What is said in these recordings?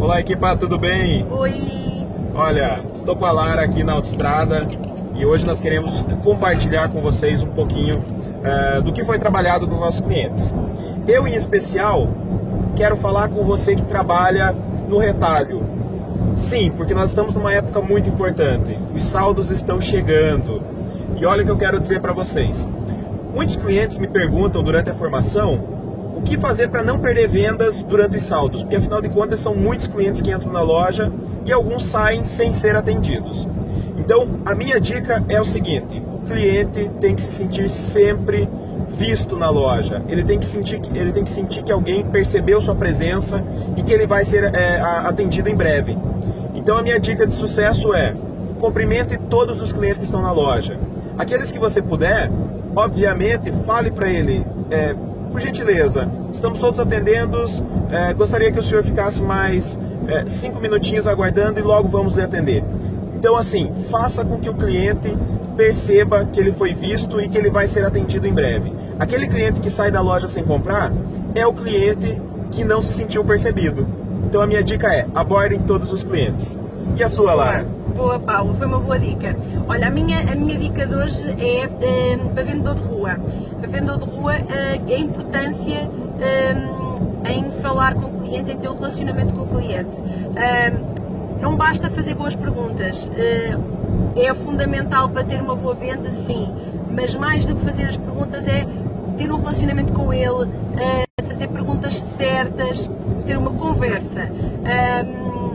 Olá, equipa, tudo bem? Oi! Olha, estou com a Lara aqui na autoestrada e hoje nós queremos compartilhar com vocês um pouquinho uh, do que foi trabalhado com os nossos clientes. Eu, em especial, quero falar com você que trabalha no retalho. Sim, porque nós estamos numa época muito importante. Os saldos estão chegando. E olha o que eu quero dizer para vocês. Muitos clientes me perguntam durante a formação o que fazer para não perder vendas durante os saldos, porque afinal de contas são muitos clientes que entram na loja e alguns saem sem ser atendidos. Então, a minha dica é o seguinte: o cliente tem que se sentir sempre visto na loja. Ele tem que sentir, ele tem que sentir que alguém percebeu sua presença e que ele vai ser é, atendido em breve. Então, a minha dica de sucesso é cumprimente todos os clientes que estão na loja. Aqueles que você puder, obviamente, fale para ele. É, por gentileza, estamos todos atendendo. É, gostaria que o senhor ficasse mais é, cinco minutinhos aguardando e logo vamos lhe atender. Então, assim, faça com que o cliente perceba que ele foi visto e que ele vai ser atendido em breve. Aquele cliente que sai da loja sem comprar é o cliente que não se sentiu percebido. Então, a minha dica é: abordem todos os clientes. E a sua, Lara? Boa, Paulo, foi uma boa dica. Olha, a minha, a minha dica de hoje é uh, para vendedor de rua. Para vendedor de rua, uh, a importância uh, em falar com o cliente, em ter um relacionamento com o cliente. não basta fazer boas perguntas. é fundamental para ter uma boa venda, sim. Mas mais do que fazer as perguntas é ter um relacionamento com ele, fazer perguntas certas, ter uma conversa.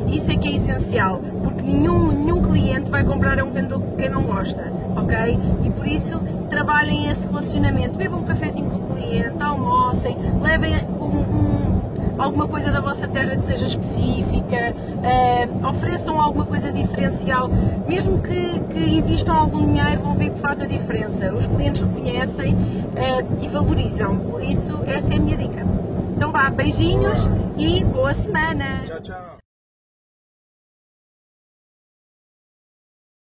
isso é que é essencial nenhum, nenhum cliente vai comprar a um vendedor de quem não gosta, ok? E por isso trabalhem esse relacionamento, bebam um cafezinho com o cliente, almocem, levem um, um, alguma coisa da vossa terra que seja específica, uh, ofereçam alguma coisa diferencial, mesmo que, que, investam algum dinheiro, vão ver que faz a diferença. Os clientes reconhecem uh, e valorizam, por isso essa é a minha dica. Então vá, beijinhos e boa semana! Tchau, tchau!